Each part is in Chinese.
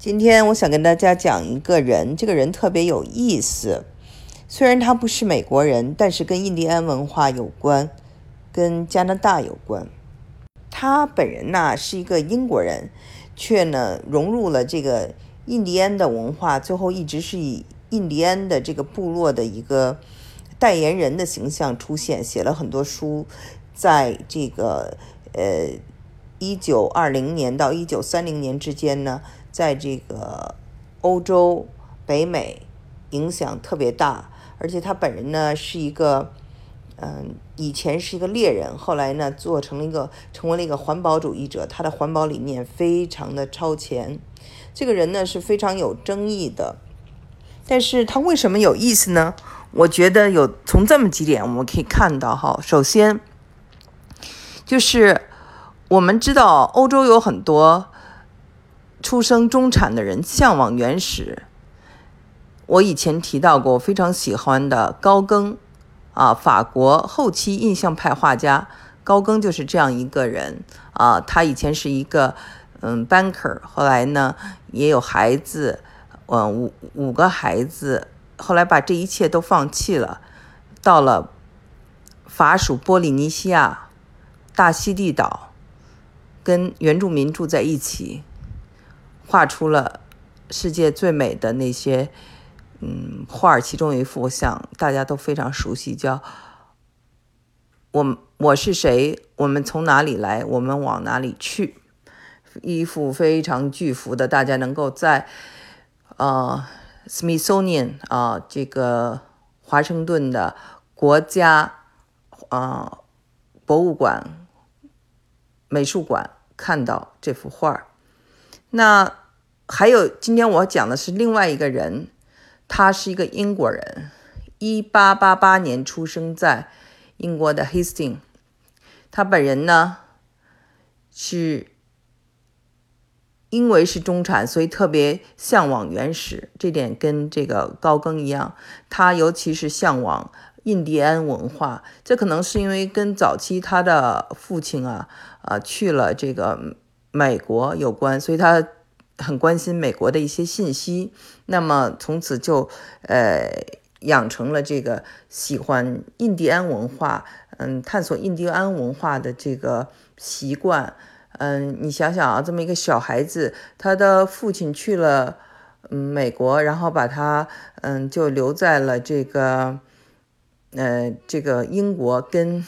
今天我想跟大家讲一个人，这个人特别有意思。虽然他不是美国人，但是跟印第安文化有关，跟加拿大有关。他本人呢是一个英国人，却呢融入了这个印第安的文化，最后一直是以印第安的这个部落的一个代言人的形象出现，写了很多书，在这个呃一九二零年到一九三零年之间呢。在这个欧洲、北美影响特别大，而且他本人呢是一个，嗯，以前是一个猎人，后来呢做成了一个，成为了一个环保主义者。他的环保理念非常的超前。这个人呢是非常有争议的，但是他为什么有意思呢？我觉得有从这么几点我们可以看到哈。首先，就是我们知道欧洲有很多。出生中产的人向往原始。我以前提到过，我非常喜欢的高更，啊，法国后期印象派画家高更就是这样一个人啊。他以前是一个嗯 banker，后来呢也有孩子，嗯五五个孩子，后来把这一切都放弃了，到了法属波利尼西亚大溪地岛，跟原住民住在一起。画出了世界最美的那些嗯画，其中一幅像大家都非常熟悉，叫《我我是谁？我们从哪里来？我们往哪里去？》一幅非常巨幅的，大家能够在呃 Smithsonian 啊这个华盛顿的国家啊博物馆美术馆看到这幅画那。还有，今天我讲的是另外一个人，他是一个英国人，一八八八年出生在英国的 Hasting。他本人呢是因为是中产，所以特别向往原始，这点跟这个高更一样。他尤其是向往印第安文化，这可能是因为跟早期他的父亲啊啊去了这个美国有关，所以他。很关心美国的一些信息，那么从此就呃养成了这个喜欢印第安文化，嗯，探索印第安文化的这个习惯。嗯，你想想啊，这么一个小孩子，他的父亲去了嗯美国，然后把他嗯就留在了这个呃这个英国，跟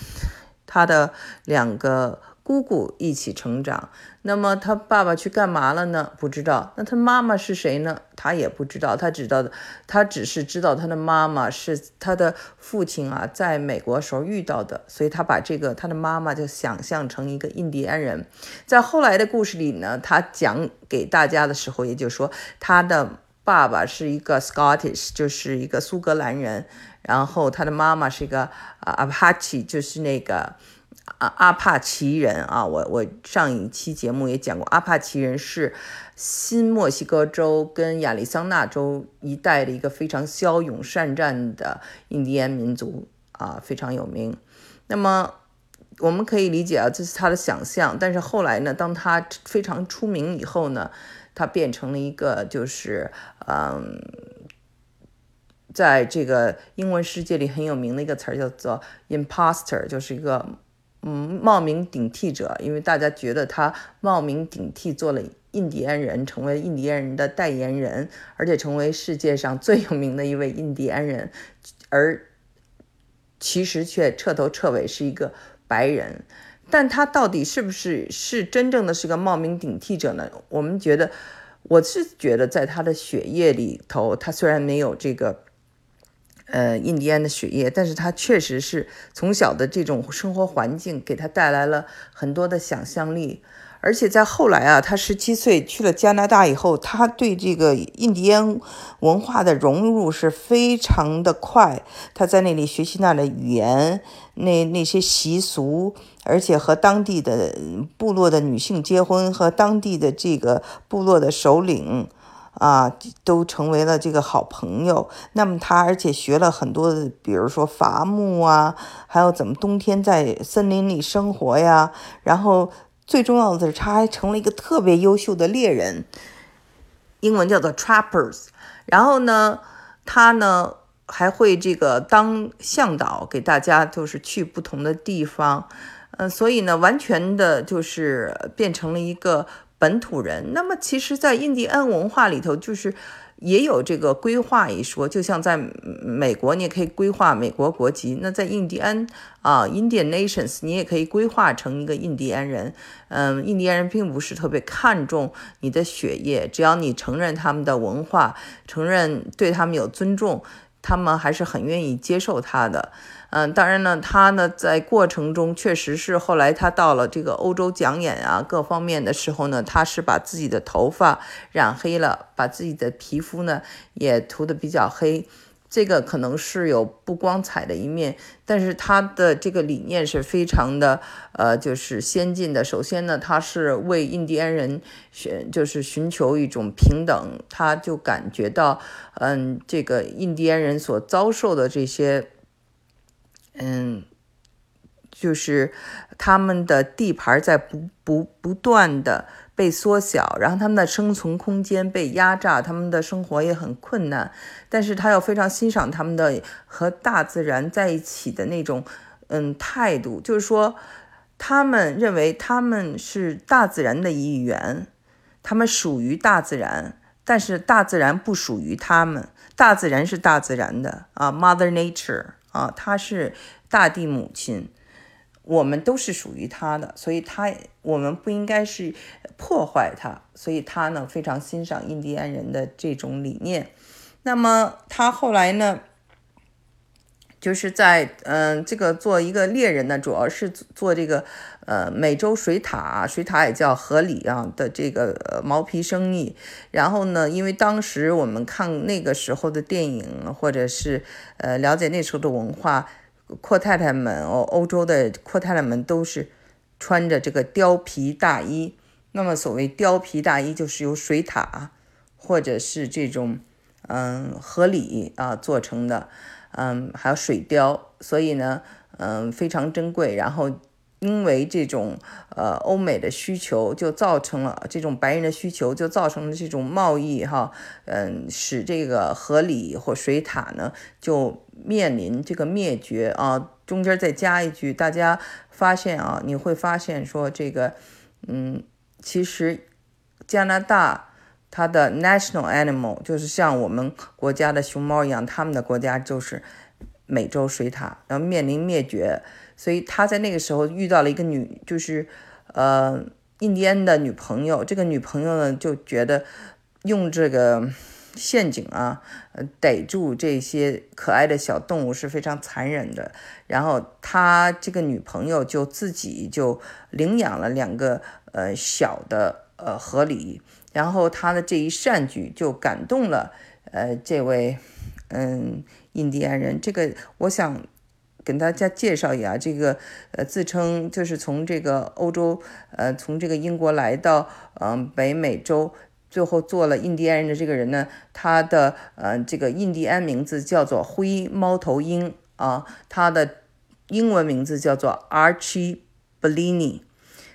他的两个。姑姑一起成长，那么他爸爸去干嘛了呢？不知道。那他妈妈是谁呢？他也不知道。他知道的，他只是知道他的妈妈是他的父亲啊，在美国时候遇到的，所以他把这个他的妈妈就想象成一个印第安人。在后来的故事里呢，他讲给大家的时候，也就是说他的爸爸是一个 Scottish，就是一个苏格兰人，然后他的妈妈是一个啊 Apache，就是那个。啊，阿帕奇人啊，我我上一期节目也讲过，阿帕奇人是新墨西哥州跟亚利桑那州一带的一个非常骁勇善战的印第安民族啊，非常有名。那么我们可以理解啊，这是他的想象。但是后来呢，当他非常出名以后呢，他变成了一个就是嗯，在这个英文世界里很有名的一个词儿叫做 imposter，就是一个。嗯，冒名顶替者，因为大家觉得他冒名顶替做了印第安人，成为印第安人的代言人，而且成为世界上最有名的一位印第安人，而其实却彻头彻尾是一个白人。但他到底是不是是真正的是个冒名顶替者呢？我们觉得，我是觉得在他的血液里头，他虽然没有这个。呃，印第安的血液，但是他确实是从小的这种生活环境给他带来了很多的想象力，而且在后来啊，他十七岁去了加拿大以后，他对这个印第安文化的融入是非常的快，他在那里学习那的语言，那那些习俗，而且和当地的部落的女性结婚，和当地的这个部落的首领。啊，都成为了这个好朋友。那么他而且学了很多的，比如说伐木啊，还有怎么冬天在森林里生活呀。然后最重要的是，他还成了一个特别优秀的猎人。英文叫做 Trappers。然后呢，他呢还会这个当向导，给大家就是去不同的地方。嗯，所以呢，完全的就是变成了一个本土人。那么，其实，在印第安文化里头，就是也有这个规划一说。就像在美国，你也可以规划美国国籍；那在印第安啊，Indian Nations，你也可以规划成一个印第安人。嗯，印第安人并不是特别看重你的血液，只要你承认他们的文化，承认对他们有尊重，他们还是很愿意接受他的。嗯，当然呢，他呢在过程中确实是后来他到了这个欧洲讲演啊各方面的时候呢，他是把自己的头发染黑了，把自己的皮肤呢也涂得比较黑，这个可能是有不光彩的一面，但是他的这个理念是非常的呃就是先进的。首先呢，他是为印第安人寻就是寻求一种平等，他就感觉到嗯这个印第安人所遭受的这些。嗯，就是他们的地盘在不不不断的被缩小，然后他们的生存空间被压榨，他们的生活也很困难。但是他又非常欣赏他们的和大自然在一起的那种嗯态度，就是说他们认为他们是大自然的一员，他们属于大自然，但是大自然不属于他们，大自然是大自然的啊，Mother Nature。啊，她是大地母亲，我们都是属于她的，所以她我们不应该是破坏她，所以她呢非常欣赏印第安人的这种理念。那么他后来呢，就是在嗯这个做一个猎人呢，主要是做这个呃美洲水獭，水獭也叫河狸啊的这个毛皮生意。然后呢，因为当时我们看那个时候的电影，或者是呃，了解那时候的文化，阔太太们哦，欧洲的阔太太们都是穿着这个貂皮大衣。那么，所谓貂皮大衣，就是由水獭或者是这种嗯河狸啊做成的，嗯，还有水貂，所以呢，嗯，非常珍贵。然后。因为这种呃欧美的需求，就造成了这种白人的需求，就造成了这种贸易哈，嗯，使这个河狸或水獭呢就面临这个灭绝啊。中间再加一句，大家发现啊，你会发现说这个，嗯，其实加拿大它的 national animal 就是像我们国家的熊猫一样，他们的国家就是美洲水獭，然后面临灭绝。所以他在那个时候遇到了一个女，就是，呃，印第安的女朋友。这个女朋友呢，就觉得用这个陷阱啊，呃，逮住这些可爱的小动物是非常残忍的。然后他这个女朋友就自己就领养了两个呃小的呃河狸。然后他的这一善举就感动了呃这位嗯印第安人。这个我想。跟大家介绍一下，这个呃，自称就是从这个欧洲，呃，从这个英国来到嗯北美洲，最后做了印第安人的这个人呢，他的呃这个印第安名字叫做灰猫头鹰啊，他的英文名字叫做 Archie Bellini，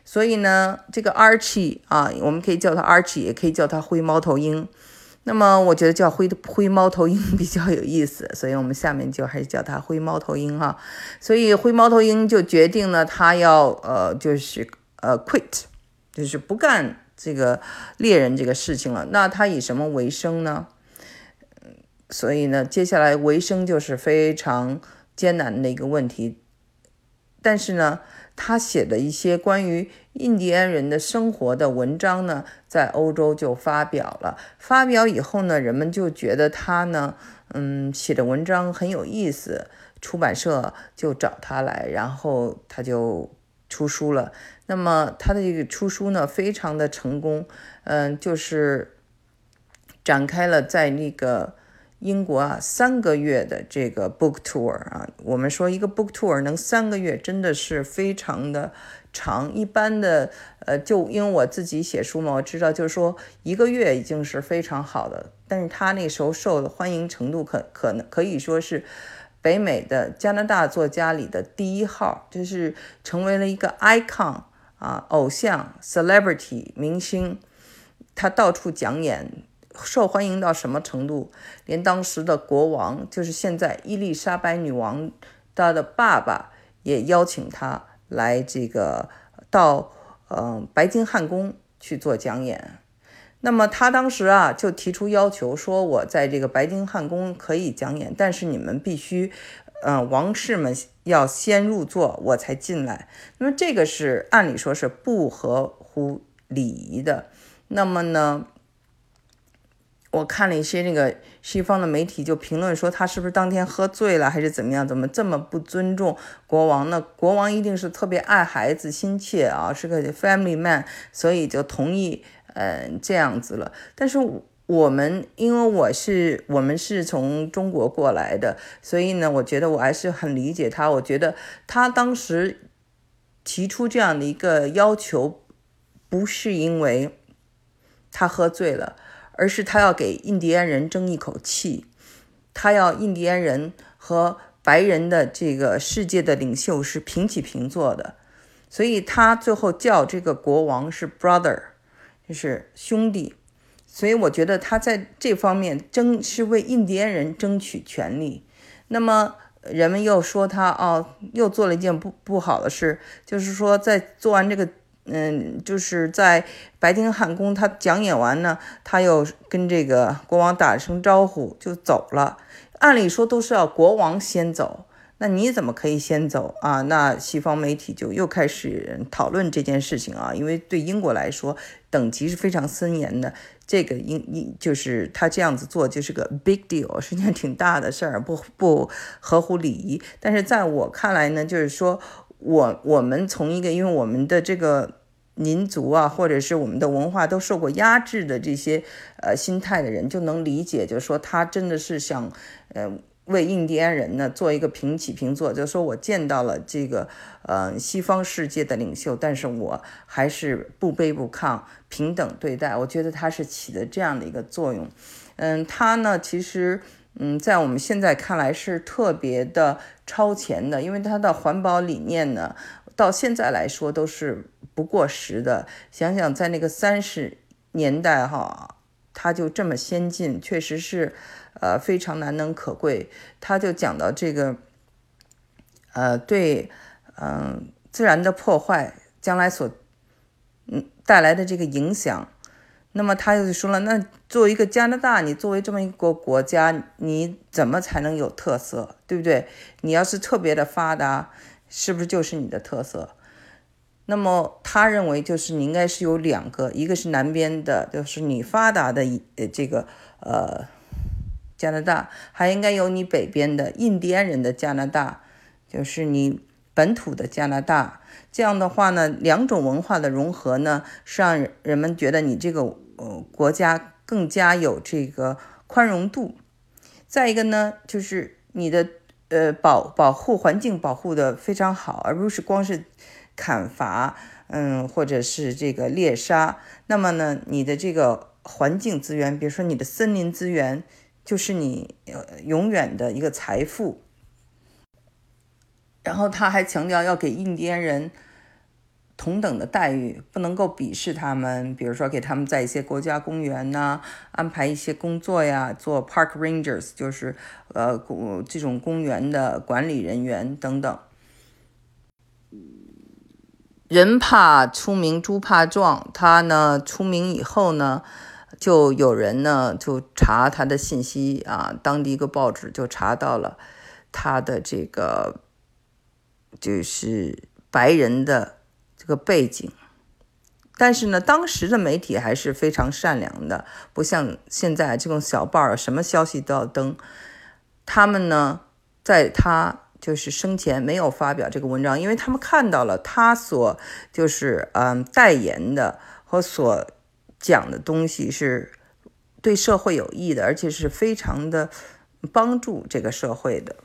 所以呢，这个 Archie 啊，我们可以叫他 Archie，也可以叫他灰猫头鹰。那么我觉得叫灰灰猫头鹰 比较有意思，所以我们下面就还是叫它灰猫头鹰哈。所以灰猫头鹰就决定了他要呃就是呃 quit，就是不干这个猎人这个事情了。那他以什么为生呢？所以呢，接下来为生就是非常艰难的一个问题。但是呢。他写的一些关于印第安人的生活的文章呢，在欧洲就发表了。发表以后呢，人们就觉得他呢，嗯，写的文章很有意思，出版社就找他来，然后他就出书了。那么他的这个出书呢，非常的成功，嗯，就是展开了在那个。英国啊，三个月的这个 book tour 啊，我们说一个 book tour 能三个月，真的是非常的长。一般的，呃，就因为我自己写书嘛，我知道，就是说一个月已经是非常好的。但是他那时候受的欢迎程度，可可能可以说是北美的加拿大作家里的第一号，就是成为了一个 icon 啊，偶像 celebrity 明星，他到处讲演。受欢迎到什么程度？连当时的国王，就是现在伊丽莎白女王她的爸爸，也邀请他来这个到嗯白金汉宫去做讲演。那么他当时啊就提出要求说，我在这个白金汉宫可以讲演，但是你们必须，嗯，王室们要先入座，我才进来。那么这个是按理说是不合乎礼仪的。那么呢，我看了一些那个西方的媒体就评论说，他是不是当天喝醉了，还是怎么样？怎么这么不尊重国王呢？国王一定是特别爱孩子、心切啊，是个 family man，所以就同意。嗯，这样子了。但是我们，因为我是我们是从中国过来的，所以呢，我觉得我还是很理解他。我觉得他当时提出这样的一个要求，不是因为他喝醉了，而是他要给印第安人争一口气，他要印第安人和白人的这个世界的领袖是平起平坐的，所以他最后叫这个国王是 brother。就是兄弟，所以我觉得他在这方面争是为印第安人争取权利。那么人们又说他哦，又做了一件不不好的事，就是说在做完这个，嗯，就是在白金汉宫他讲演完呢，他又跟这个国王打了声招呼就走了。按理说都是要国王先走。那你怎么可以先走啊？那西方媒体就又开始讨论这件事情啊，因为对英国来说，等级是非常森严的。这个英英就是他这样子做就是个 big deal，是件挺大的事儿，不不合乎礼仪。但是在我看来呢，就是说我我们从一个因为我们的这个民族啊，或者是我们的文化都受过压制的这些呃心态的人，就能理解，就是说他真的是想呃。为印第安人呢做一个平起平坐，就是说我见到了这个呃西方世界的领袖，但是我还是不卑不亢，平等对待。我觉得他是起的这样的一个作用。嗯，他呢其实嗯在我们现在看来是特别的超前的，因为他的环保理念呢到现在来说都是不过时的。想想在那个三十年代哈。他就这么先进，确实是，呃，非常难能可贵。他就讲到这个，呃，对，嗯，自然的破坏将来所，嗯，带来的这个影响。那么他又说了，那作为一个加拿大，你作为这么一个国家，你怎么才能有特色，对不对？你要是特别的发达，是不是就是你的特色？那么他认为，就是你应该是有两个，一个是南边的，就是你发达的呃这个呃加拿大，还应该有你北边的印第安人的加拿大，就是你本土的加拿大。这样的话呢，两种文化的融合呢，是让人们觉得你这个呃国家更加有这个宽容度。再一个呢，就是你的呃保保护环境保护的非常好，而不是光是。砍伐，嗯，或者是这个猎杀，那么呢，你的这个环境资源，比如说你的森林资源，就是你呃永远的一个财富。然后他还强调要给印第安人同等的待遇，不能够鄙视他们，比如说给他们在一些国家公园呐安排一些工作呀，做 park rangers，就是呃这种公园的管理人员等等。人怕出名，猪怕壮。他呢出名以后呢，就有人呢就查他的信息啊，当地一个报纸就查到了他的这个就是白人的这个背景。但是呢，当时的媒体还是非常善良的，不像现在这种小报，什么消息都要登。他们呢，在他。就是生前没有发表这个文章，因为他们看到了他所就是嗯代言的和所讲的东西是对社会有益的，而且是非常的帮助这个社会的。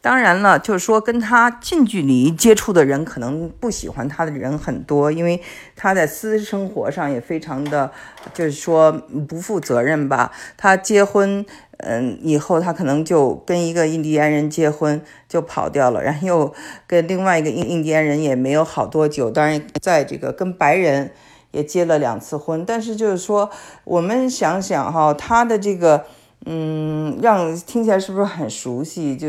当然了，就是说跟他近距离接触的人可能不喜欢他的人很多，因为他在私生活上也非常的，就是说不负责任吧。他结婚。嗯，以后他可能就跟一个印第安人结婚，就跑掉了，然后又跟另外一个印印第安人也没有好多久。当然，在这个跟白人也结了两次婚。但是就是说，我们想想哈，他的这个，嗯，让听起来是不是很熟悉？就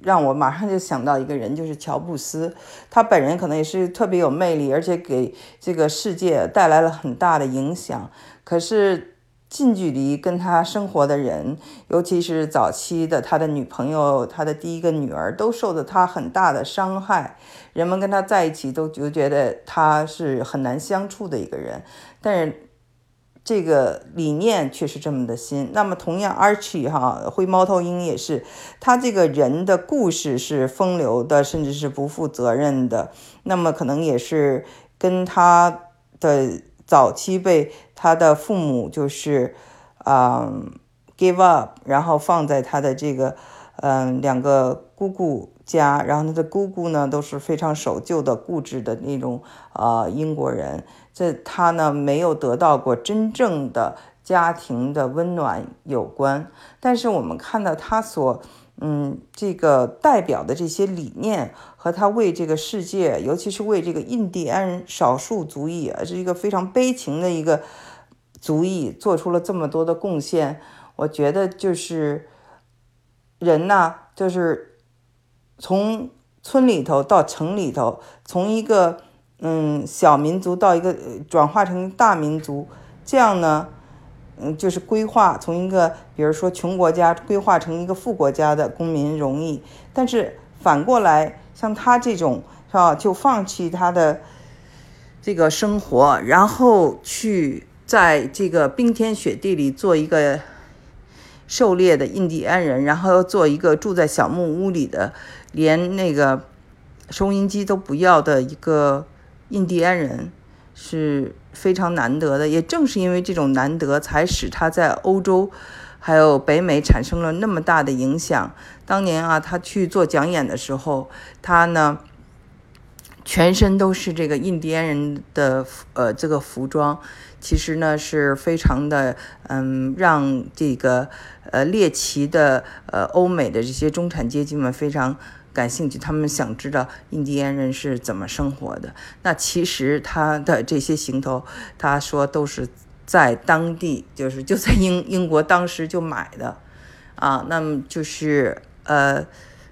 让我马上就想到一个人，就是乔布斯。他本人可能也是特别有魅力，而且给这个世界带来了很大的影响。可是。近距离跟他生活的人，尤其是早期的他的女朋友、他的第一个女儿，都受到他很大的伤害。人们跟他在一起都就觉得他是很难相处的一个人。但是这个理念却是这么的新。那么同样，Archie 哈灰猫头鹰也是，他这个人的故事是风流的，甚至是不负责任的。那么可能也是跟他的。早期被他的父母就是，嗯，give up，然后放在他的这个，嗯，两个姑姑家，然后他的姑姑呢都是非常守旧的、固执的那种，呃，英国人，这他呢没有得到过真正的家庭的温暖有关，但是我们看到他所。嗯，这个代表的这些理念和他为这个世界，尤其是为这个印第安少数族裔啊，是一个非常悲情的一个族裔，做出了这么多的贡献。我觉得就是人呐，就是从村里头到城里头，从一个嗯小民族到一个转化成大民族，这样呢。嗯，就是规划从一个，比如说穷国家规划成一个富国家的公民容易，但是反过来，像他这种是吧，就放弃他的这个生活，然后去在这个冰天雪地里做一个狩猎的印第安人，然后做一个住在小木屋里的，连那个收音机都不要的一个印第安人。是非常难得的，也正是因为这种难得，才使他在欧洲还有北美产生了那么大的影响。当年啊，他去做讲演的时候，他呢全身都是这个印第安人的呃这个服装，其实呢是非常的嗯，让这个呃猎奇的呃欧美的这些中产阶级们非常。感兴趣，他们想知道印第安人是怎么生活的。那其实他的这些行头，他说都是在当地，就是 就在英英国当时就买的，啊，那么就是呃，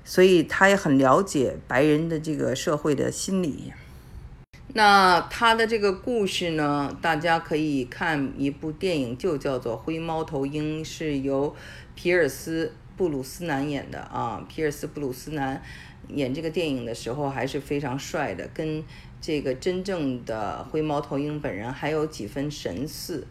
所以他也很了解白人的这个社会的心理。那他的这个故事呢，大家可以看一部电影，就叫做《灰猫头鹰》，是由皮尔斯。布鲁斯南演的啊，皮尔斯布鲁斯南演这个电影的时候还是非常帅的，跟这个真正的灰猫头鹰本人还有几分神似。